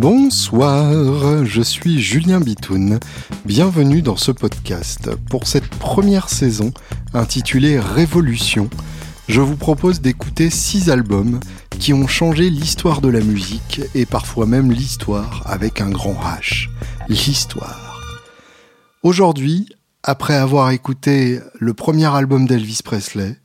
Bonsoir, je suis Julien Bitoun. Bienvenue dans ce podcast. Pour cette première saison intitulée Révolution, je vous propose d'écouter six albums qui ont changé l'histoire de la musique et parfois même l'histoire avec un grand H. L'histoire. Aujourd'hui, après avoir écouté le premier album d'Elvis Presley,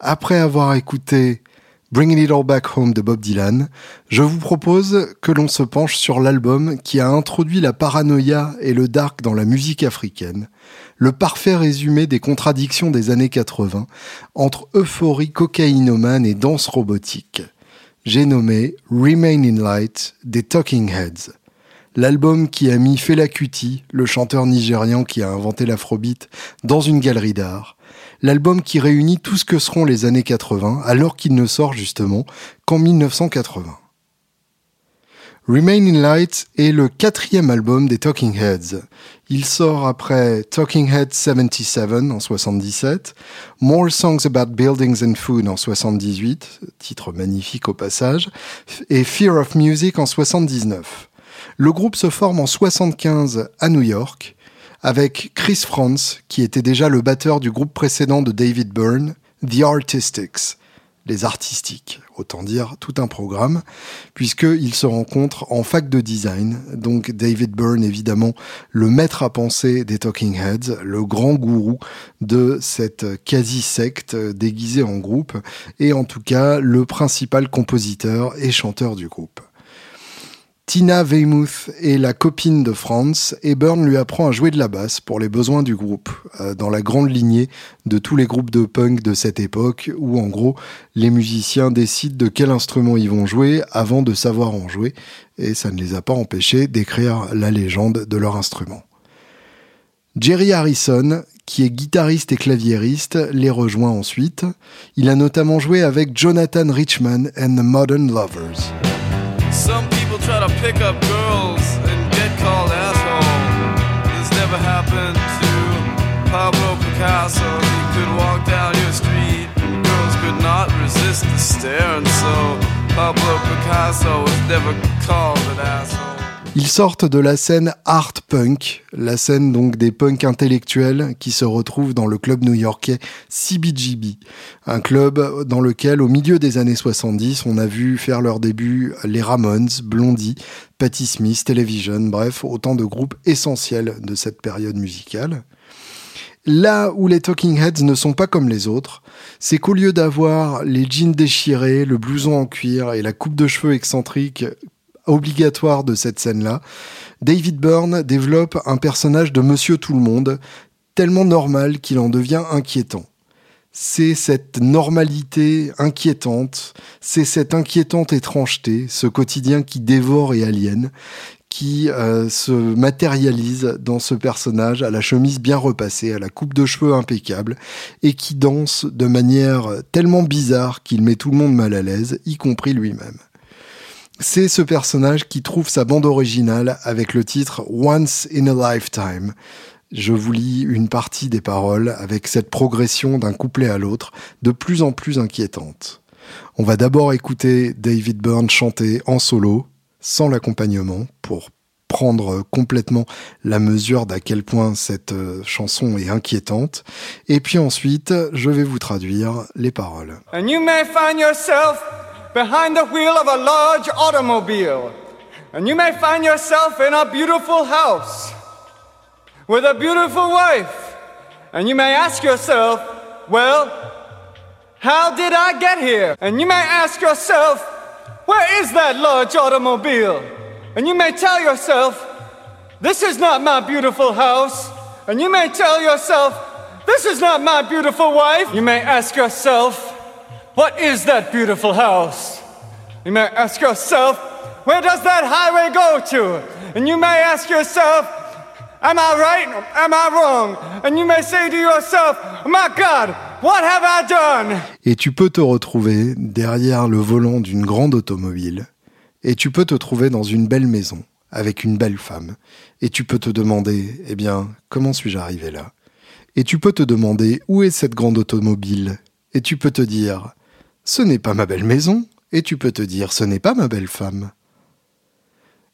après avoir écouté Bringing It All Back Home de Bob Dylan, je vous propose que l'on se penche sur l'album qui a introduit la paranoïa et le dark dans la musique africaine, le parfait résumé des contradictions des années 80 entre euphorie cocaïnomane et danse robotique. J'ai nommé Remain in Light des Talking Heads. L'album qui a mis Fela Kuti, le chanteur nigérian qui a inventé l'afrobeat, dans une galerie d'art, l'album qui réunit tout ce que seront les années 80, alors qu'il ne sort justement qu'en 1980. Remain in Light est le quatrième album des Talking Heads. Il sort après Talking Heads 77 en 77, More Songs About Buildings and Food en 78, titre magnifique au passage, et Fear of Music en 79. Le groupe se forme en 75 à New York avec Chris Franz, qui était déjà le batteur du groupe précédent de David Byrne, The Artistics, les artistiques, autant dire tout un programme, puisqu'ils se rencontrent en fac de design. Donc David Byrne, évidemment, le maître à penser des Talking Heads, le grand gourou de cette quasi-secte déguisée en groupe, et en tout cas le principal compositeur et chanteur du groupe. Tina Weymouth est la copine de Franz et Byrne lui apprend à jouer de la basse pour les besoins du groupe, euh, dans la grande lignée de tous les groupes de punk de cette époque où en gros les musiciens décident de quel instrument ils vont jouer avant de savoir en jouer et ça ne les a pas empêchés d'écrire la légende de leur instrument. Jerry Harrison, qui est guitariste et claviériste, les rejoint ensuite. Il a notamment joué avec Jonathan Richman and the Modern Lovers. Try to pick up girls and get called asshole. This never happened to Pablo Picasso. He could walk down your street, and girls could not resist the stare, and so Pablo Picasso was never called an asshole. Ils sortent de la scène art punk, la scène donc des punks intellectuels qui se retrouvent dans le club new-yorkais CBGB, un club dans lequel au milieu des années 70, on a vu faire leur début les Ramones, Blondie, Patti Smith, Television, bref, autant de groupes essentiels de cette période musicale. Là où les Talking Heads ne sont pas comme les autres, c'est qu'au lieu d'avoir les jeans déchirés, le blouson en cuir et la coupe de cheveux excentrique obligatoire de cette scène-là, David Byrne développe un personnage de Monsieur Tout le Monde, tellement normal qu'il en devient inquiétant. C'est cette normalité inquiétante, c'est cette inquiétante étrangeté, ce quotidien qui dévore et aliène, qui euh, se matérialise dans ce personnage à la chemise bien repassée, à la coupe de cheveux impeccable, et qui danse de manière tellement bizarre qu'il met tout le monde mal à l'aise, y compris lui-même. C'est ce personnage qui trouve sa bande originale avec le titre Once in a Lifetime. Je vous lis une partie des paroles avec cette progression d'un couplet à l'autre de plus en plus inquiétante. On va d'abord écouter David Byrne chanter en solo, sans l'accompagnement, pour prendre complètement la mesure d'à quel point cette euh, chanson est inquiétante. Et puis ensuite, je vais vous traduire les paroles. Behind the wheel of a large automobile. And you may find yourself in a beautiful house with a beautiful wife. And you may ask yourself, well, how did I get here? And you may ask yourself, where is that large automobile? And you may tell yourself, this is not my beautiful house. And you may tell yourself, this is not my beautiful wife. You may ask yourself, what is that beautiful house? You may ask yourself, where does that highway go to? And you may ask yourself, Am I right? Am I wrong? And you may say to yourself, My God, what have I done? Et tu peux te retrouver derrière le volant d'une grande automobile. Et tu peux te trouver dans une belle maison, avec une belle femme. Et tu peux te demander, eh bien, comment suis-je arrivé là? Et tu peux te demander, où est cette grande automobile? Et tu peux te dire, ce n'est pas ma belle maison. Et tu peux te dire, ce n'est pas ma belle femme.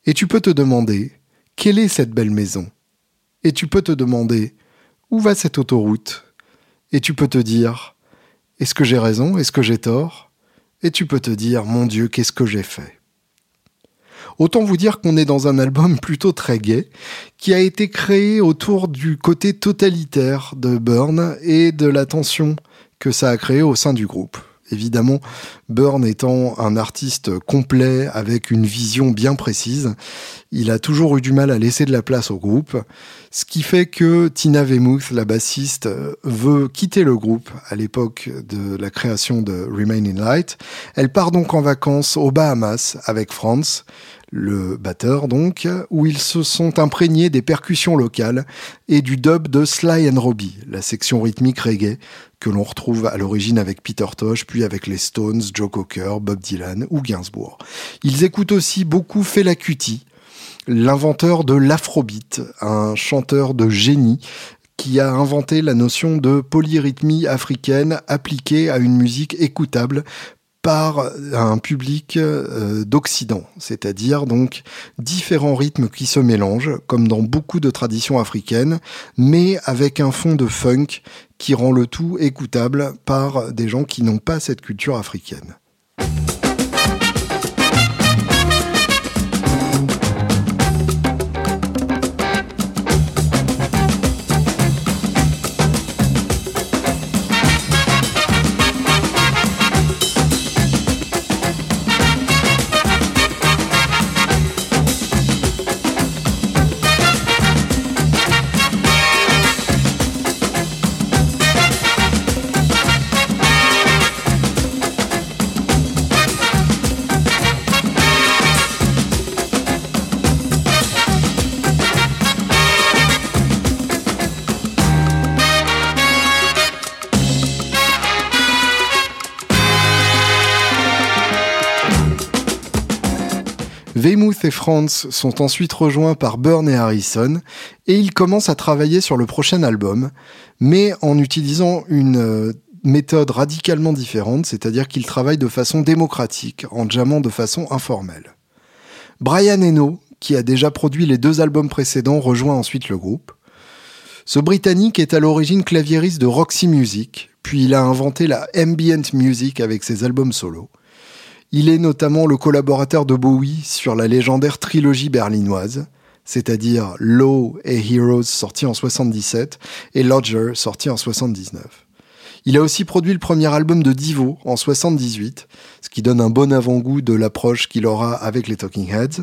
Et tu peux te demander, quelle est cette belle maison? Et tu peux te demander où va cette autoroute? Et tu peux te dire est-ce que j'ai raison Est-ce que j'ai tort? Et tu peux te dire mon Dieu, qu'est-ce que j'ai fait? Autant vous dire qu'on est dans un album plutôt très gai, qui a été créé autour du côté totalitaire de Burn et de la tension que ça a créé au sein du groupe. Évidemment, Burn étant un artiste complet avec une vision bien précise, il a toujours eu du mal à laisser de la place au groupe, ce qui fait que Tina Weymouth, la bassiste, veut quitter le groupe à l'époque de la création de Remain in Light. Elle part donc en vacances aux Bahamas avec Franz, le batteur donc, où ils se sont imprégnés des percussions locales et du dub de Sly and Robbie, la section rythmique reggae que l'on retrouve à l'origine avec Peter Tosh, puis avec les Stones, Joe Cocker, Bob Dylan ou Gainsbourg. Ils écoutent aussi beaucoup Fela Kuti, l'inventeur de l'afrobeat, un chanteur de génie qui a inventé la notion de polyrythmie africaine appliquée à une musique écoutable par un public euh, d'Occident, c'est-à-dire donc différents rythmes qui se mélangent, comme dans beaucoup de traditions africaines, mais avec un fond de funk qui rend le tout écoutable par des gens qui n'ont pas cette culture africaine. Et Franz sont ensuite rejoints par Burn et Harrison et ils commencent à travailler sur le prochain album, mais en utilisant une euh, méthode radicalement différente, c'est-à-dire qu'ils travaillent de façon démocratique, en jammant de façon informelle. Brian Eno, qui a déjà produit les deux albums précédents, rejoint ensuite le groupe. Ce Britannique est à l'origine claviériste de Roxy Music, puis il a inventé la ambient music avec ses albums solo. Il est notamment le collaborateur de Bowie sur la légendaire trilogie berlinoise, c'est-à-dire Low et Heroes sorti en 77 et Lodger sorti en 79. Il a aussi produit le premier album de Divo en 78, ce qui donne un bon avant-goût de l'approche qu'il aura avec les Talking Heads.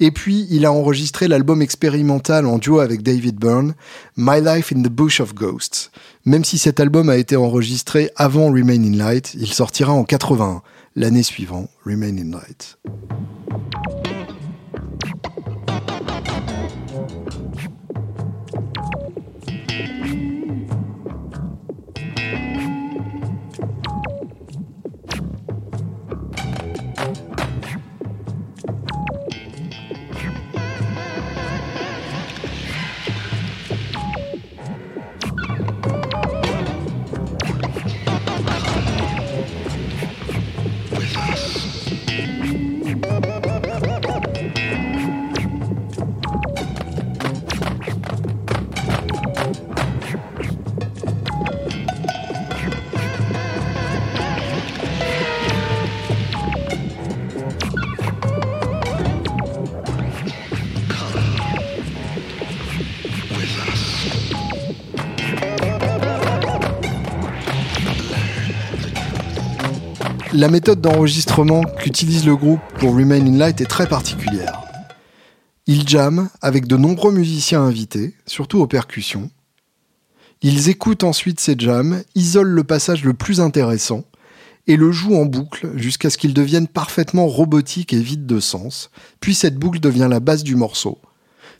Et puis, il a enregistré l'album expérimental en duo avec David Byrne, My Life in the Bush of Ghosts. Même si cet album a été enregistré avant Remain in Light, il sortira en 81 l'année suivante, Remain in Light. La méthode d'enregistrement qu'utilise le groupe pour Remain in Light est très particulière. Ils jamment avec de nombreux musiciens invités, surtout aux percussions. Ils écoutent ensuite ces jams, isolent le passage le plus intéressant et le jouent en boucle jusqu'à ce qu'ils deviennent parfaitement robotiques et vides de sens, puis cette boucle devient la base du morceau.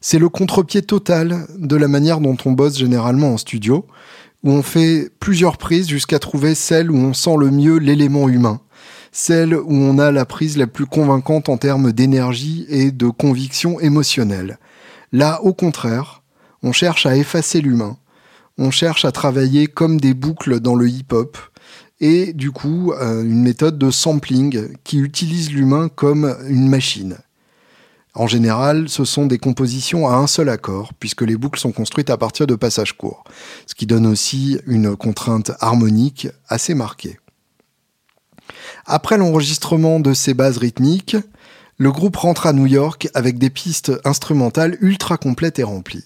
C'est le contre-pied total de la manière dont on bosse généralement en studio, où on fait plusieurs prises jusqu'à trouver celle où on sent le mieux l'élément humain, celle où on a la prise la plus convaincante en termes d'énergie et de conviction émotionnelle. Là, au contraire, on cherche à effacer l'humain, on cherche à travailler comme des boucles dans le hip-hop, et du coup euh, une méthode de sampling qui utilise l'humain comme une machine. En général, ce sont des compositions à un seul accord, puisque les boucles sont construites à partir de passages courts, ce qui donne aussi une contrainte harmonique assez marquée. Après l'enregistrement de ces bases rythmiques, le groupe rentre à New York avec des pistes instrumentales ultra complètes et remplies.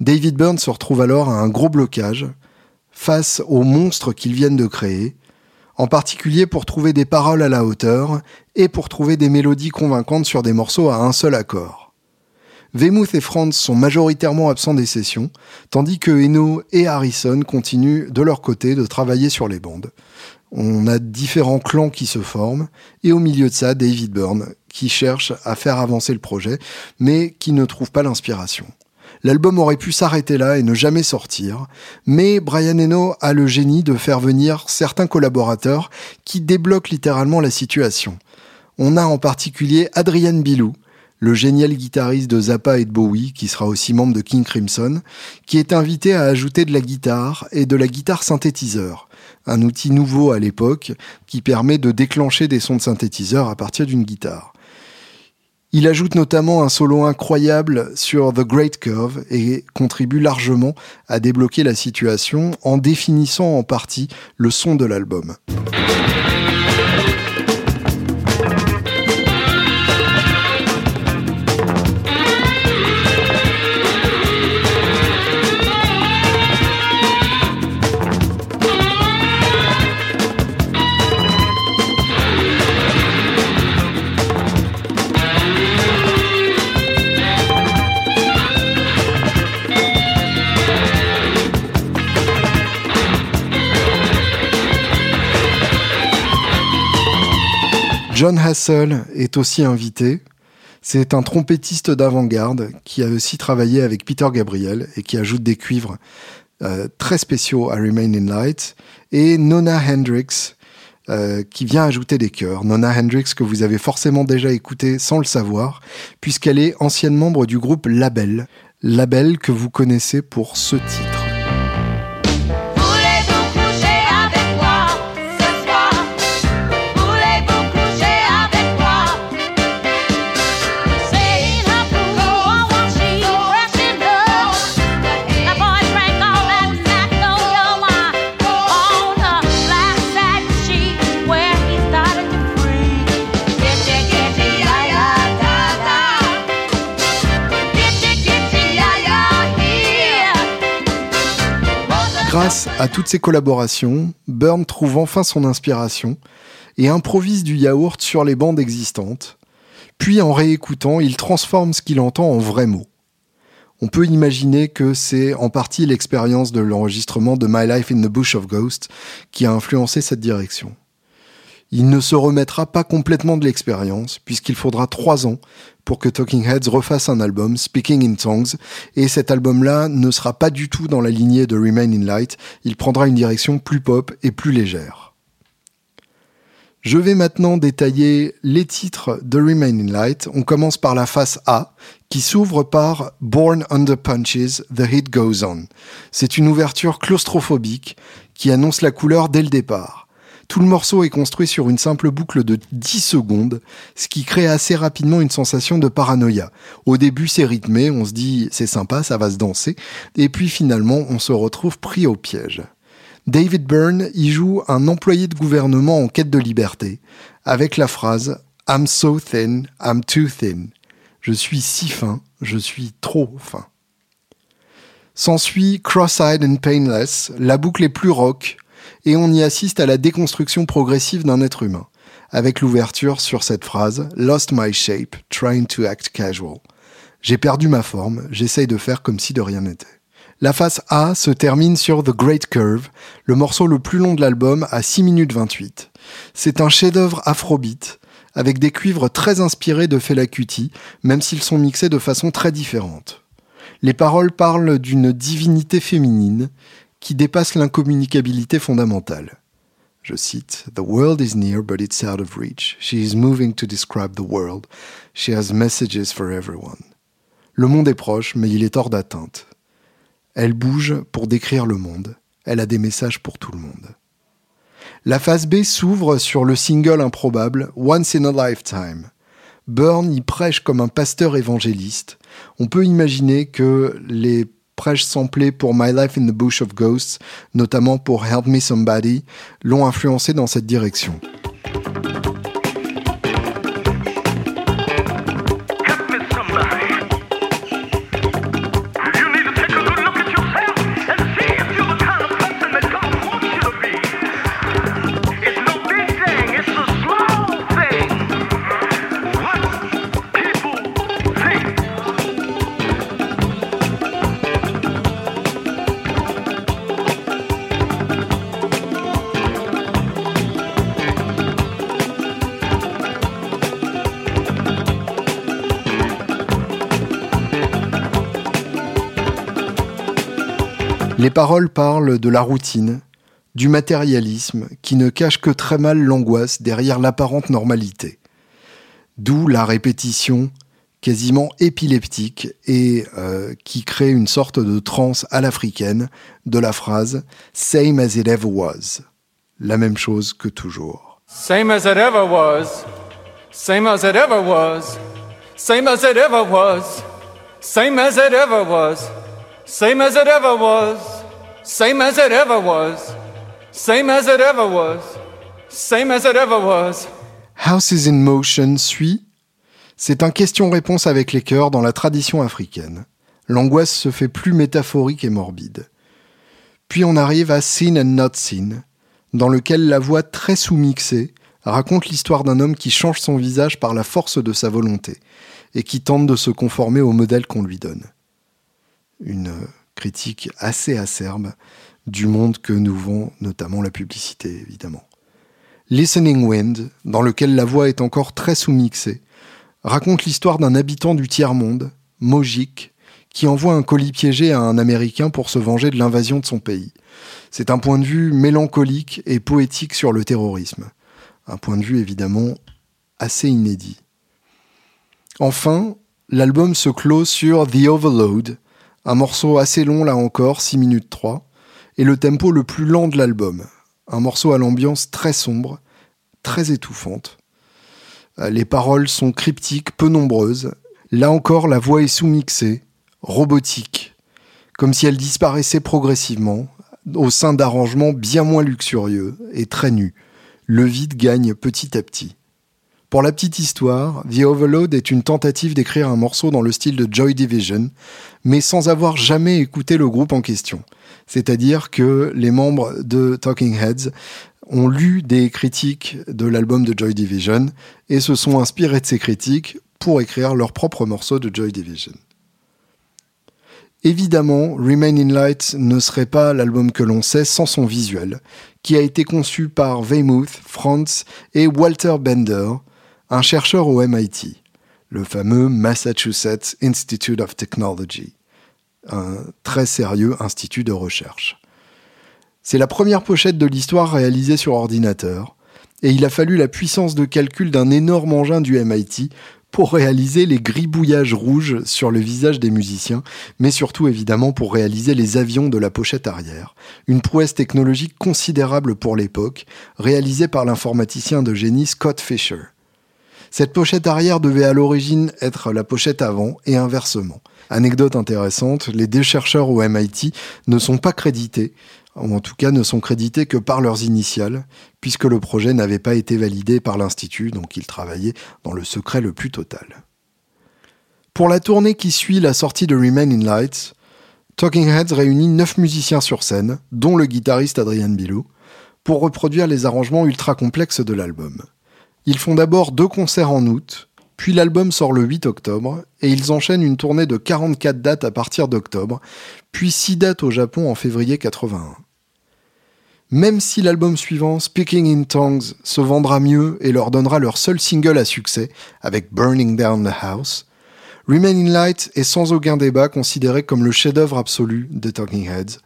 David Byrne se retrouve alors à un gros blocage face aux monstres qu'ils viennent de créer, en particulier pour trouver des paroles à la hauteur et pour trouver des mélodies convaincantes sur des morceaux à un seul accord. Weymouth et Franz sont majoritairement absents des sessions, tandis que Eno et Harrison continuent de leur côté de travailler sur les bandes. On a différents clans qui se forment, et au milieu de ça, David Byrne, qui cherche à faire avancer le projet, mais qui ne trouve pas l'inspiration. L'album aurait pu s'arrêter là et ne jamais sortir, mais Brian Eno a le génie de faire venir certains collaborateurs qui débloquent littéralement la situation. On a en particulier Adrian Bilou, le génial guitariste de Zappa et de Bowie, qui sera aussi membre de King Crimson, qui est invité à ajouter de la guitare et de la guitare synthétiseur, un outil nouveau à l'époque qui permet de déclencher des sons de synthétiseur à partir d'une guitare. Il ajoute notamment un solo incroyable sur The Great Curve et contribue largement à débloquer la situation en définissant en partie le son de l'album. John Hassel est aussi invité. C'est un trompettiste d'avant-garde qui a aussi travaillé avec Peter Gabriel et qui ajoute des cuivres euh, très spéciaux à Remain in Light. Et Nona Hendrix euh, qui vient ajouter des chœurs. Nona Hendrix que vous avez forcément déjà écouté sans le savoir, puisqu'elle est ancienne membre du groupe Label. Label que vous connaissez pour ce titre. Grâce à toutes ces collaborations, Burn trouve enfin son inspiration et improvise du yaourt sur les bandes existantes. Puis en réécoutant, il transforme ce qu'il entend en vrais mots. On peut imaginer que c'est en partie l'expérience de l'enregistrement de My Life in the Bush of Ghosts qui a influencé cette direction. Il ne se remettra pas complètement de l'expérience, puisqu'il faudra trois ans pour que Talking Heads refasse un album, Speaking in Tongues, et cet album-là ne sera pas du tout dans la lignée de Remain in Light, il prendra une direction plus pop et plus légère. Je vais maintenant détailler les titres de Remain in Light. On commence par la face A, qui s'ouvre par Born Under Punches, The Heat Goes On. C'est une ouverture claustrophobique qui annonce la couleur dès le départ. Tout le morceau est construit sur une simple boucle de 10 secondes, ce qui crée assez rapidement une sensation de paranoïa. Au début, c'est rythmé, on se dit c'est sympa, ça va se danser, et puis finalement, on se retrouve pris au piège. David Byrne y joue un employé de gouvernement en quête de liberté, avec la phrase I'm so thin, I'm too thin. Je suis si fin, je suis trop fin. S'ensuit Cross-eyed and Painless, la boucle est plus rock, et on y assiste à la déconstruction progressive d'un être humain, avec l'ouverture sur cette phrase Lost my shape, trying to act casual. J'ai perdu ma forme, j'essaye de faire comme si de rien n'était. La face A se termine sur The Great Curve, le morceau le plus long de l'album à 6 minutes 28. C'est un chef-d'œuvre afrobeat, avec des cuivres très inspirés de Fela Kuti, même s'ils sont mixés de façon très différente. Les paroles parlent d'une divinité féminine qui dépasse l'incommunicabilité fondamentale. Je cite The world is near, but it's out of reach. She is moving to describe the world. She has messages for everyone. Le monde est proche, mais il est hors d'atteinte. Elle bouge pour décrire le monde. Elle a des messages pour tout le monde. La phase B s'ouvre sur le single improbable Once in a Lifetime. Burn y prêche comme un pasteur évangéliste. On peut imaginer que les prêches samplés pour My Life in the Bush of Ghosts, notamment pour Help Me Somebody, l'ont influencé dans cette direction. Les paroles parlent de la routine, du matérialisme qui ne cache que très mal l'angoisse derrière l'apparente normalité. D'où la répétition quasiment épileptique et euh, qui crée une sorte de transe à l'africaine de la phrase Same as it ever was. La même chose que toujours. Same as it ever was. Same as it ever was. Same as it ever was. Same as it ever was. Same as it ever was. Same as it ever was. Same as it ever was. Same as it ever was. Houses in Motion suit. C'est un question-réponse avec les chœurs dans la tradition africaine. L'angoisse se fait plus métaphorique et morbide. Puis on arrive à Seen and Not Seen, dans lequel la voix très sous-mixée raconte l'histoire d'un homme qui change son visage par la force de sa volonté et qui tente de se conformer au modèle qu'on lui donne. Une critique assez acerbe du monde que nous vend notamment la publicité, évidemment. Listening Wind, dans lequel la voix est encore très sous-mixée, raconte l'histoire d'un habitant du tiers-monde, Mojik, qui envoie un colis piégé à un Américain pour se venger de l'invasion de son pays. C'est un point de vue mélancolique et poétique sur le terrorisme. Un point de vue évidemment assez inédit. Enfin, l'album se clôt sur The Overload, un morceau assez long là encore, 6 minutes 3, et le tempo le plus lent de l'album. Un morceau à l'ambiance très sombre, très étouffante. Euh, les paroles sont cryptiques, peu nombreuses. Là encore, la voix est sous-mixée, robotique, comme si elle disparaissait progressivement, au sein d'arrangements bien moins luxurieux et très nus. Le vide gagne petit à petit. Pour la petite histoire, The Overload est une tentative d'écrire un morceau dans le style de Joy Division, mais sans avoir jamais écouté le groupe en question. C'est-à-dire que les membres de Talking Heads ont lu des critiques de l'album de Joy Division et se sont inspirés de ces critiques pour écrire leur propre morceau de Joy Division. Évidemment, Remain in Light ne serait pas l'album que l'on sait sans son visuel, qui a été conçu par Weymouth, Franz et Walter Bender, un chercheur au MIT, le fameux Massachusetts Institute of Technology, un très sérieux institut de recherche. C'est la première pochette de l'histoire réalisée sur ordinateur, et il a fallu la puissance de calcul d'un énorme engin du MIT pour réaliser les gribouillages rouges sur le visage des musiciens, mais surtout évidemment pour réaliser les avions de la pochette arrière. Une prouesse technologique considérable pour l'époque, réalisée par l'informaticien de génie Scott Fisher. Cette pochette arrière devait à l'origine être la pochette avant et inversement. Anecdote intéressante, les deux chercheurs au MIT ne sont pas crédités, ou en tout cas ne sont crédités que par leurs initiales, puisque le projet n'avait pas été validé par l'Institut, donc ils travaillaient dans le secret le plus total. Pour la tournée qui suit la sortie de Remain in Lights, Talking Heads réunit neuf musiciens sur scène, dont le guitariste Adrian Bilou, pour reproduire les arrangements ultra complexes de l'album. Ils font d'abord deux concerts en août, puis l'album sort le 8 octobre, et ils enchaînent une tournée de 44 dates à partir d'octobre, puis 6 dates au Japon en février 81. Même si l'album suivant, Speaking in Tongues, se vendra mieux et leur donnera leur seul single à succès, avec Burning Down the House, Remain in Light est sans aucun débat considéré comme le chef-d'œuvre absolu des Talking Heads,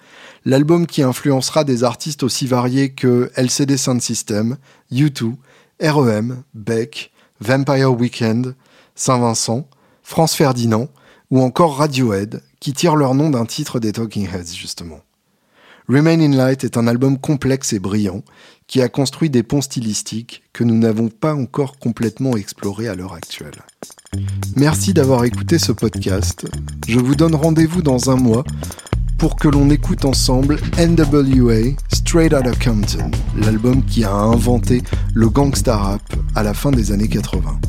l'album qui influencera des artistes aussi variés que LCD Sound System, U2, REM, Beck, Vampire Weekend, Saint-Vincent, France Ferdinand ou encore Radiohead, qui tirent leur nom d'un titre des Talking Heads justement. Remain in Light est un album complexe et brillant qui a construit des ponts stylistiques que nous n'avons pas encore complètement explorés à l'heure actuelle. Merci d'avoir écouté ce podcast. Je vous donne rendez-vous dans un mois pour que l'on écoute ensemble NWA Straight Outta Compton, l'album qui a inventé le gangsta rap à la fin des années 80.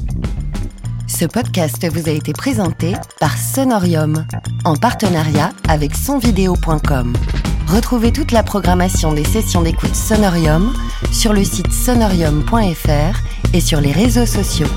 Ce podcast vous a été présenté par Sonorium, en partenariat avec sonvideo.com. Retrouvez toute la programmation des sessions d'écoute Sonorium sur le site sonorium.fr et sur les réseaux sociaux.